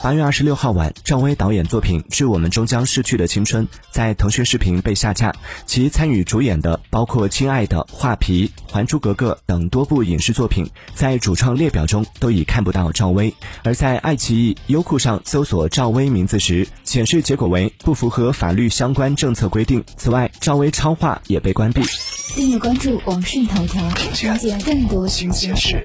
八月二十六号晚赵薇导演作品致我们终将逝去的青春在腾讯视频被下架其参与主演的包括亲爱的画皮还珠格格等多部影视作品在主创列表中都已看不到赵薇。而在爱奇艺优酷上搜索赵薇名字时显示结果为不符合法律相关政策规定。此外赵薇超话也被关闭。订阅关注网讯头条了解更多新鲜事。